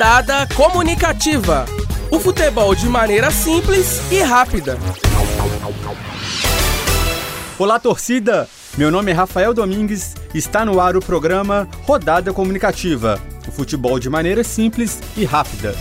Rodada Comunicativa. O futebol de maneira simples e rápida. Olá, torcida! Meu nome é Rafael Domingues está no ar o programa Rodada Comunicativa. O futebol de maneira simples e rápida.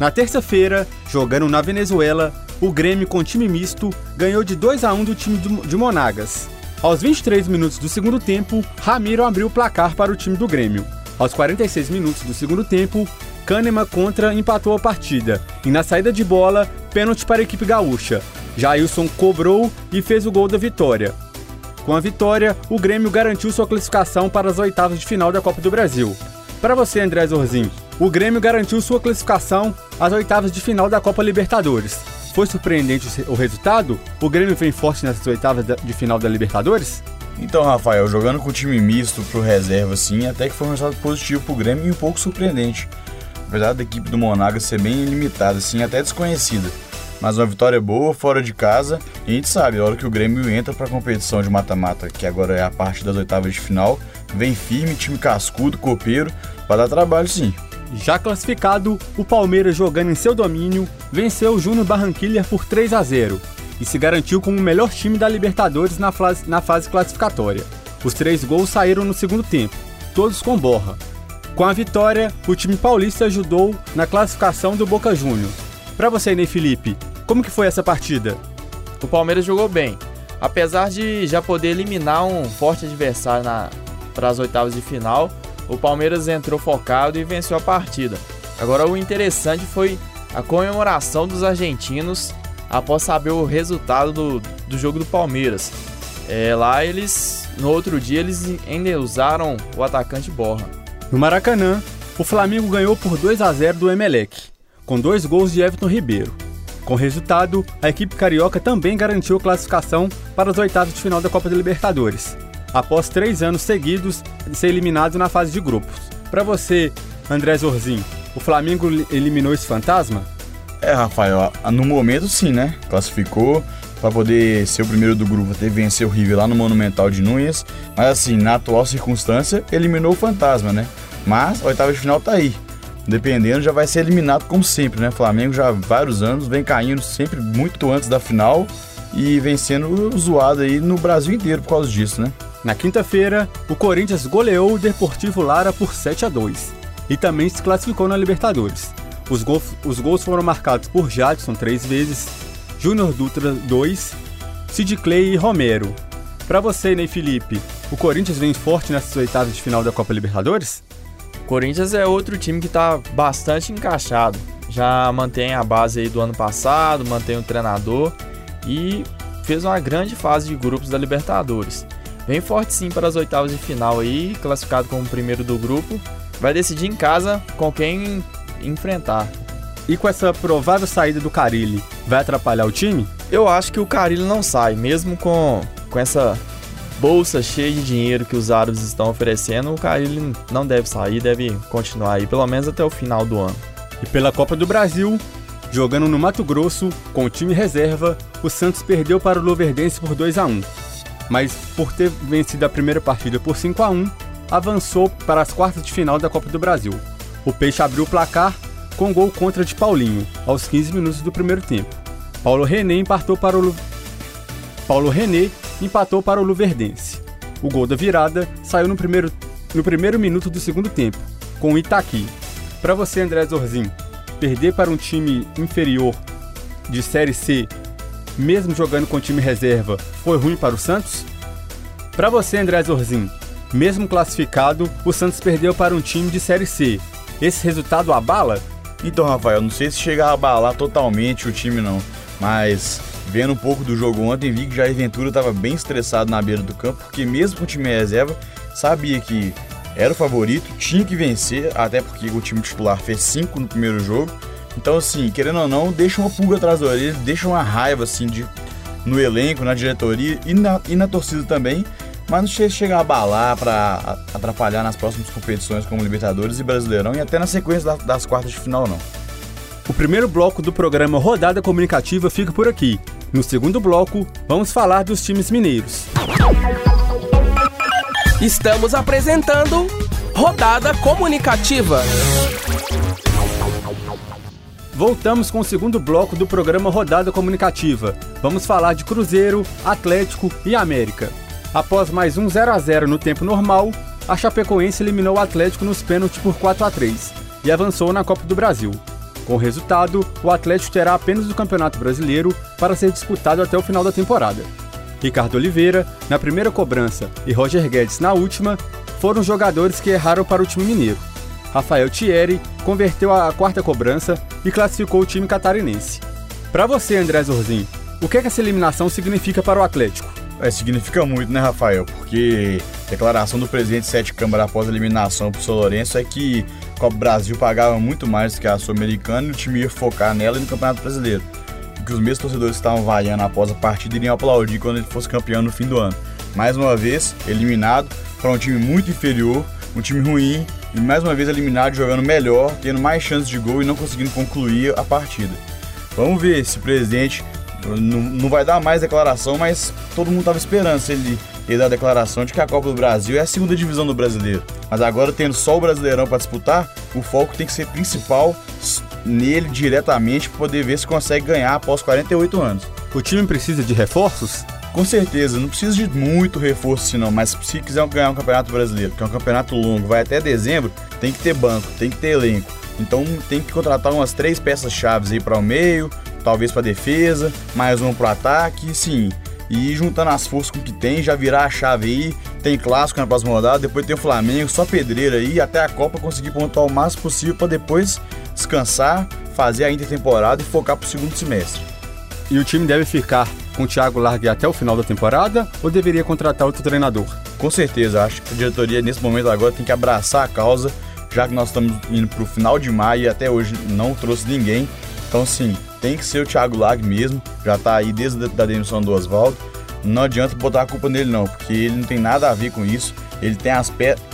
Na terça-feira, jogando na Venezuela, o Grêmio com time misto ganhou de 2 a 1 do time de Monagas. Aos 23 minutos do segundo tempo, Ramiro abriu o placar para o time do Grêmio. Aos 46 minutos do segundo tempo, Kahneman contra empatou a partida. E na saída de bola, pênalti para a equipe gaúcha. Jailson cobrou e fez o gol da vitória. Com a vitória, o Grêmio garantiu sua classificação para as oitavas de final da Copa do Brasil. Para você, André Zorzinho, o Grêmio garantiu sua classificação às oitavas de final da Copa Libertadores. Foi surpreendente o resultado? O Grêmio vem forte nessas oitavas de final da Libertadores? Então, Rafael, jogando com o time misto pro reserva, assim, até que foi um resultado positivo pro Grêmio e um pouco surpreendente. Apesar da equipe do Monaga ser bem limitada, assim, até desconhecida. Mas uma vitória boa, fora de casa, e a gente sabe, a hora que o Grêmio entra pra competição de mata-mata, que agora é a parte das oitavas de final, vem firme, time cascudo, copeiro, para dar trabalho sim. Já classificado, o Palmeiras jogando em seu domínio, venceu o Júnior Barranquilla por 3 a 0 e se garantiu como o melhor time da Libertadores na fase, na fase classificatória. Os três gols saíram no segundo tempo, todos com borra. Com a vitória, o time paulista ajudou na classificação do Boca Juniors. Para você, Ney Felipe, como que foi essa partida? O Palmeiras jogou bem, apesar de já poder eliminar um forte adversário para as oitavas de final. O Palmeiras entrou focado e venceu a partida. Agora o interessante foi a comemoração dos argentinos após saber o resultado do, do jogo do Palmeiras. É, lá eles, no outro dia, eles ainda usaram o atacante Borra. No Maracanã, o Flamengo ganhou por 2 a 0 do Emelec, com dois gols de Everton Ribeiro. Com resultado, a equipe carioca também garantiu classificação para as oitavas de final da Copa da Libertadores, após três anos seguidos de ser eliminado na fase de grupos. Para você, André Zorzin, o Flamengo eliminou esse fantasma? É, Rafael, no momento sim, né? Classificou para poder ser o primeiro do grupo, até vencer o River lá no Monumental de Núñez. Mas assim, na atual circunstância, eliminou o Fantasma, né? Mas a oitava de final tá aí. Dependendo, já vai ser eliminado como sempre, né? Flamengo já há vários anos vem caindo sempre muito antes da final e vem sendo zoado aí no Brasil inteiro por causa disso, né? Na quinta-feira, o Corinthians goleou o Deportivo Lara por 7 a 2 e também se classificou na Libertadores. Os gols, os gols foram marcados por Jadson três vezes, Júnior Dutra dois, Sid Clay e Romero. Para você, Ney Felipe, o Corinthians vem forte nessas oitavas de final da Copa Libertadores? O Corinthians é outro time que está bastante encaixado. Já mantém a base aí do ano passado, mantém o treinador e fez uma grande fase de grupos da Libertadores. Vem forte sim para as oitavas de final aí, classificado como primeiro do grupo. Vai decidir em casa com quem enfrentar. E com essa provável saída do Carilli, vai atrapalhar o time? Eu acho que o Carilli não sai, mesmo com, com essa bolsa cheia de dinheiro que os árabes estão oferecendo, o Carilli não deve sair, deve continuar aí, pelo menos até o final do ano. E pela Copa do Brasil, jogando no Mato Grosso, com o time reserva, o Santos perdeu para o Luverdense por 2 a 1 Mas por ter vencido a primeira partida por 5 a 1 avançou para as quartas de final da Copa do Brasil. O Peixe abriu o placar com gol contra de Paulinho, aos 15 minutos do primeiro tempo. Paulo René empatou para o Lu... Paulo René empatou para o Luverdense. O gol da virada saiu no primeiro, no primeiro minuto do segundo tempo, com o Itaqui. Para você, André Zorzin, perder para um time inferior de Série C, mesmo jogando com time reserva, foi ruim para o Santos? Para você, André Zorzin, mesmo classificado, o Santos perdeu para um time de Série C, esse resultado abala? Então, Rafael, não sei se chega a abalar totalmente o time não, mas vendo um pouco do jogo ontem, vi que Jair Ventura estava bem estressado na beira do campo, porque mesmo com o time reserva, sabia que era o favorito, tinha que vencer, até porque o time titular fez 5 no primeiro jogo. Então, assim, querendo ou não, deixa uma pulga atrás da orelha, deixa uma raiva, assim, de, no elenco, na diretoria e na, e na torcida também, mas não chega a abalar para atrapalhar nas próximas competições como Libertadores e Brasileirão e até na sequência das quartas de final não. O primeiro bloco do programa Rodada Comunicativa fica por aqui. No segundo bloco, vamos falar dos times mineiros. Estamos apresentando Rodada Comunicativa. Voltamos com o segundo bloco do programa Rodada Comunicativa. Vamos falar de Cruzeiro, Atlético e América. Após mais um 0 a 0 no tempo normal, a Chapecoense eliminou o Atlético nos pênaltis por 4 a 3 e avançou na Copa do Brasil. Com o resultado, o Atlético terá apenas o Campeonato Brasileiro para ser disputado até o final da temporada. Ricardo Oliveira, na primeira cobrança, e Roger Guedes na última, foram os jogadores que erraram para o time mineiro. Rafael Thierry converteu a quarta cobrança e classificou o time catarinense. Para você, André Zorzin, o que, é que essa eliminação significa para o Atlético? É, significa muito, né, Rafael? Porque a declaração do presidente Sete Câmara após a eliminação para o São Lourenço é que o Copa Brasil pagava muito mais que a Sul-Americana e o time ia focar nela e no Campeonato Brasileiro. E que os mesmos torcedores que estavam vaiando após a partida iriam aplaudir quando ele fosse campeão no fim do ano. Mais uma vez, eliminado para um time muito inferior, um time ruim e mais uma vez eliminado jogando melhor, tendo mais chances de gol e não conseguindo concluir a partida. Vamos ver se o presidente não, não vai dar mais declaração, mas todo mundo estava esperando se ele, dar a declaração de que a Copa do Brasil é a segunda divisão do brasileiro. Mas agora, tendo só o Brasileirão para disputar, o foco tem que ser principal nele diretamente para poder ver se consegue ganhar após 48 anos. O time precisa de reforços? Com certeza, não precisa de muito reforço assim não, mas se quiser ganhar um campeonato brasileiro, que é um campeonato longo, vai até dezembro, tem que ter banco, tem que ter elenco. Então tem que contratar umas três peças chaves aí para o meio, talvez para defesa, mais um para o ataque, sim. E juntando as forças com o que tem, já virar a chave aí. Tem clássico na próxima rodada, depois tem o Flamengo, só pedreira aí, até a Copa conseguir pontuar o máximo possível para depois descansar, fazer a intertemporada e focar para o segundo semestre. E o time deve ficar com o Thiago Largue até o final da temporada ou deveria contratar outro treinador? Com certeza, acho que a diretoria nesse momento agora tem que abraçar a causa, já que nós estamos indo para o final de maio e até hoje não trouxe ninguém. Então, sim, tem que ser o Thiago Lag mesmo, já está aí desde a demissão do Oswaldo. Não adianta botar a culpa nele, não, porque ele não tem nada a ver com isso. Ele tem as peças.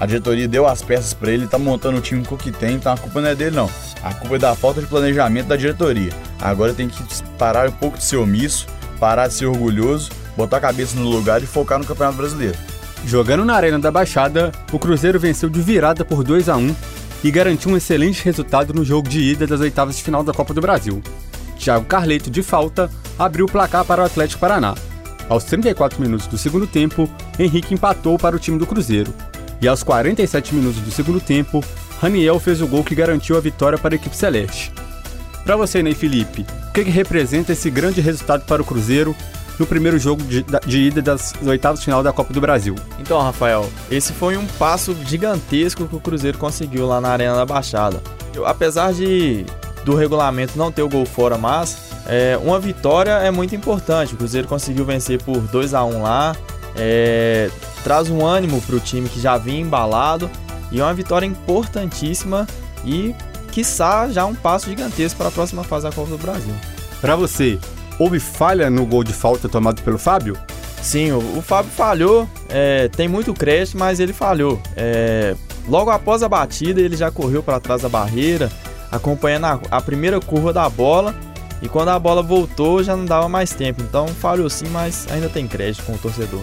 A diretoria deu as peças para ele, está montando o time com o que tem, então a culpa não é dele, não. A culpa é da falta de planejamento da diretoria. Agora tem que parar um pouco de ser omisso, parar de ser orgulhoso, botar a cabeça no lugar e focar no Campeonato Brasileiro. Jogando na Arena da Baixada, o Cruzeiro venceu de virada por 2 a 1 e garantiu um excelente resultado no jogo de ida das oitavas de final da Copa do Brasil. Thiago Carleto, de falta, abriu o placar para o Atlético Paraná. Aos 34 minutos do segundo tempo, Henrique empatou para o time do Cruzeiro. E aos 47 minutos do segundo tempo, Raniel fez o gol que garantiu a vitória para a equipe celeste. Para você, Ney Felipe, o que, que, representa esse grande resultado para o Cruzeiro no primeiro jogo de, de, ida das oitavas de final da Copa do Brasil? Então, Rafael, esse foi um passo gigantesco que o Cruzeiro conseguiu lá na Arena da Baixada. Eu, apesar de do regulamento não ter o gol fora, mas é, uma vitória é muito importante. O Cruzeiro conseguiu vencer por 2 a 1 lá, é, traz um ânimo para o time que já vinha embalado e é uma vitória importantíssima e quiçá já um passo gigantesco para a próxima fase da Copa do Brasil. Para você, houve falha no gol de falta tomado pelo Fábio? Sim, o, o Fábio falhou, é, tem muito crédito, mas ele falhou. É, logo após a batida, ele já correu para trás da barreira, acompanhando a, a, primeira curva da bola. E quando a bola voltou, já não dava mais tempo. Então falhou sim, mas ainda tem crédito com o torcedor.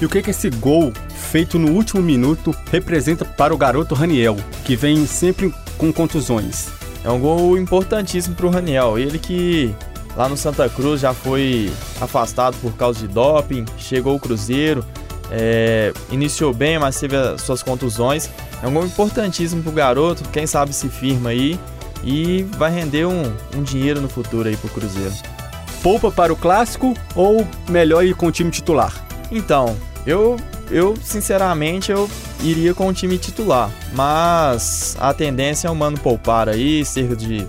E o que, que esse gol feito no último minuto representa para o garoto Raniel, que vem sempre com contusões. É um gol importantíssimo para o Raniel. Ele que lá no Santa Cruz já foi afastado por causa de doping, chegou o Cruzeiro, é, iniciou bem, mas teve as suas contusões. É um gol importantíssimo para o garoto, quem sabe se firma aí e vai render um, um dinheiro no futuro aí para o Cruzeiro. Poupa para o clássico ou melhor ir com o time titular? Então, eu, eu sinceramente eu iria com o time titular, mas a tendência é o Mano poupar aí, cerca de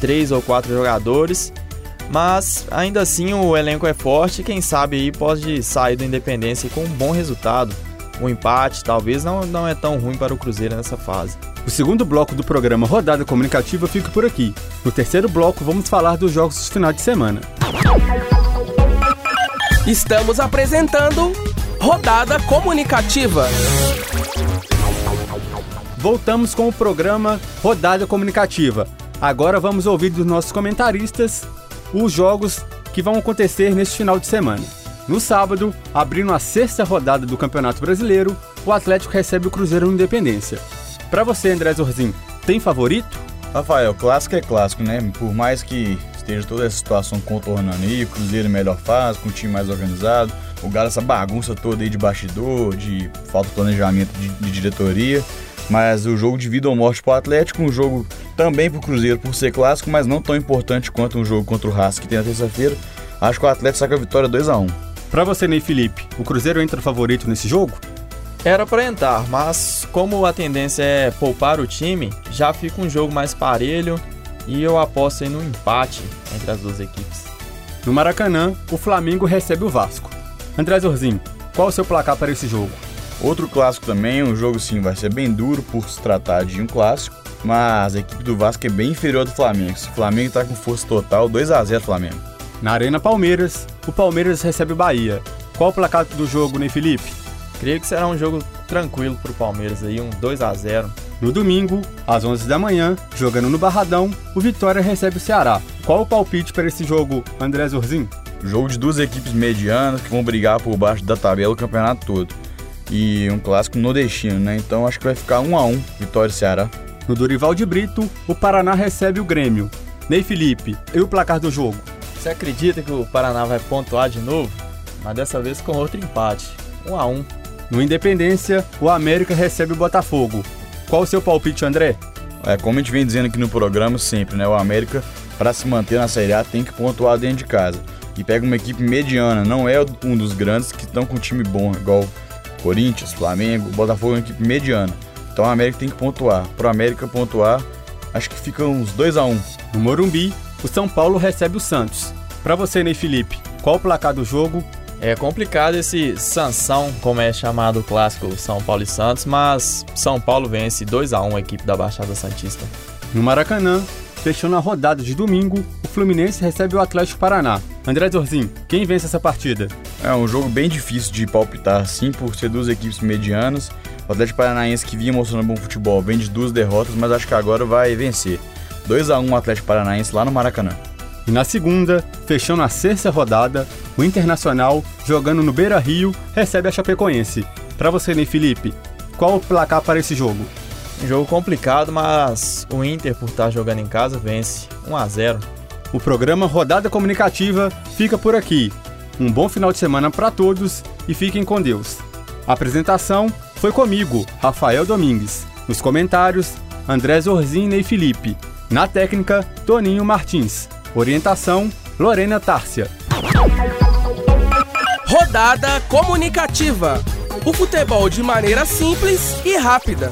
três ou quatro jogadores. Mas ainda assim o elenco é forte e quem sabe aí pode sair da Independência com um bom resultado. Um empate talvez não, não é tão ruim para o Cruzeiro nessa fase. O segundo bloco do programa Rodada Comunicativa fica por aqui. No terceiro bloco vamos falar dos jogos dos finais de semana. Estamos apresentando Rodada Comunicativa. Voltamos com o programa Rodada Comunicativa. Agora vamos ouvir dos nossos comentaristas os jogos que vão acontecer neste final de semana. No sábado, abrindo a sexta rodada do Campeonato Brasileiro, o Atlético recebe o Cruzeiro no Independência. Para você, André Zorzin, tem favorito? Rafael, clássico é clássico, né? Por mais que esteja toda essa situação contornando aí, o Cruzeiro melhor fase, com um time mais organizado, o Galo essa bagunça toda aí de bastidor, de falta de planejamento de, de diretoria, mas o jogo de vida ou morte para o Atlético, um jogo também para o Cruzeiro por ser clássico, mas não tão importante quanto um jogo contra o Haas que tem na terça-feira. Acho que o Atlético saca a vitória 2 a 1 Para você, Ney Felipe, o Cruzeiro entra favorito nesse jogo? Era para entrar, mas como a tendência é poupar o time, já fica um jogo mais parelho e eu aposto aí no empate entre as duas equipes. No Maracanã, o Flamengo recebe o Vasco. André Zorzin, qual o seu placar para esse jogo? Outro clássico também, um jogo sim vai ser bem duro por se tratar de um clássico, mas a equipe do Vasco é bem inferior do Flamengo. O Flamengo está com força total, 2 a 0 Flamengo. Na Arena Palmeiras, o Palmeiras recebe o Bahia. Qual o placar do jogo, Ney Felipe? Creio que será um jogo tranquilo para o Palmeiras aí, um 2 a 0 No domingo, às 11 da manhã, jogando no Barradão, o Vitória recebe o Ceará. Qual o palpite para esse jogo, André Zorzin? Jogo de duas equipes medianas que vão brigar por baixo da tabela o campeonato todo. E um clássico nordestino, né? Então acho que vai ficar 1 a 1 Vitória e Ceará. No Dorival de Brito, o Paraná recebe o Grêmio. Ney Felipe, e o placar do jogo? Você acredita que o Paraná vai pontuar de novo? Mas dessa vez com outro empate. 1 a 1 no Independência, o América recebe o Botafogo. Qual o seu palpite, André? É, como a gente vem dizendo aqui no programa sempre, né? O América, para se manter na Série A, tem que pontuar dentro de casa. E pega uma equipe mediana, não é um dos grandes que estão com um time bom, igual Corinthians, Flamengo, Botafogo é uma equipe mediana. Então o América tem que pontuar. Pro América pontuar, acho que fica uns 2 a 1 um. No Morumbi, o São Paulo recebe o Santos. Para você, Ney Felipe, qual o placar do jogo é complicado esse Sansão, como é chamado o clássico São Paulo e Santos, mas São Paulo vence 2 a 1 a equipe da Baixada Santista. No Maracanã, fechando a rodada de domingo, o Fluminense recebe o Atlético Paraná. André Zorzin, quem vence essa partida? É um jogo bem difícil de palpitar, sim, por ser duas equipes medianas. O Atlético Paranaense, que vinha mostrando bom futebol, vem de duas derrotas, mas acho que agora vai vencer. 2 a 1 o Atlético Paranaense lá no Maracanã. E na segunda, fechando a sexta rodada, o Internacional, jogando no Beira Rio, recebe a Chapecoense. Para você, Ney Felipe, qual o placar para esse jogo? Um jogo complicado, mas o Inter, por estar jogando em casa, vence 1 a 0. O programa Rodada Comunicativa fica por aqui. Um bom final de semana para todos e fiquem com Deus. A apresentação foi comigo, Rafael Domingues. Nos comentários, André Zorzin e Felipe. Na técnica, Toninho Martins. Orientação: Lorena Tárcia. Rodada comunicativa. O futebol de maneira simples e rápida.